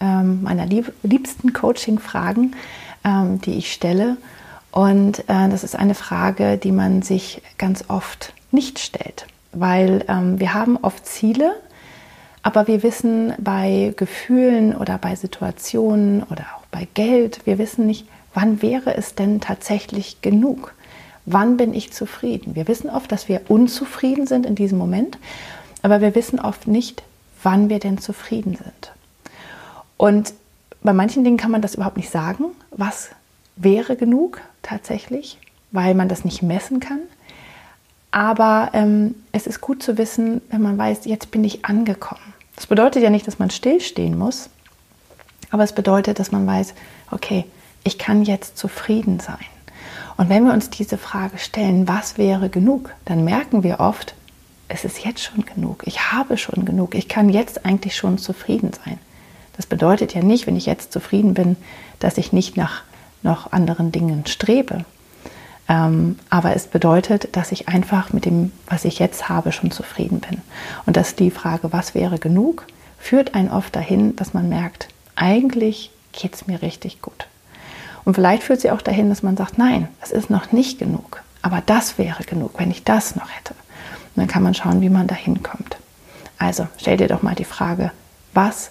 ähm, meiner lieb liebsten Coaching-Fragen, ähm, die ich stelle. Und äh, das ist eine Frage, die man sich ganz oft nicht stellt, weil ähm, wir haben oft Ziele, aber wir wissen bei Gefühlen oder bei Situationen oder auch bei Geld, wir wissen nicht, wann wäre es denn tatsächlich genug? Wann bin ich zufrieden? Wir wissen oft, dass wir unzufrieden sind in diesem Moment, aber wir wissen oft nicht, wann wir denn zufrieden sind. Und bei manchen Dingen kann man das überhaupt nicht sagen, was wäre genug tatsächlich, weil man das nicht messen kann. Aber ähm, es ist gut zu wissen, wenn man weiß, jetzt bin ich angekommen. Das bedeutet ja nicht, dass man stillstehen muss, aber es bedeutet, dass man weiß, okay, ich kann jetzt zufrieden sein. Und wenn wir uns diese Frage stellen, was wäre genug, dann merken wir oft, es ist jetzt schon genug, ich habe schon genug, ich kann jetzt eigentlich schon zufrieden sein. Das bedeutet ja nicht, wenn ich jetzt zufrieden bin, dass ich nicht nach noch anderen Dingen strebe. Ähm, aber es bedeutet, dass ich einfach mit dem, was ich jetzt habe, schon zufrieden bin. Und dass die Frage, was wäre genug, führt einen oft dahin, dass man merkt, eigentlich geht es mir richtig gut. Und vielleicht führt sie auch dahin, dass man sagt, nein, es ist noch nicht genug. Aber das wäre genug, wenn ich das noch hätte. Und dann kann man schauen, wie man dahin kommt. Also stell dir doch mal die Frage, was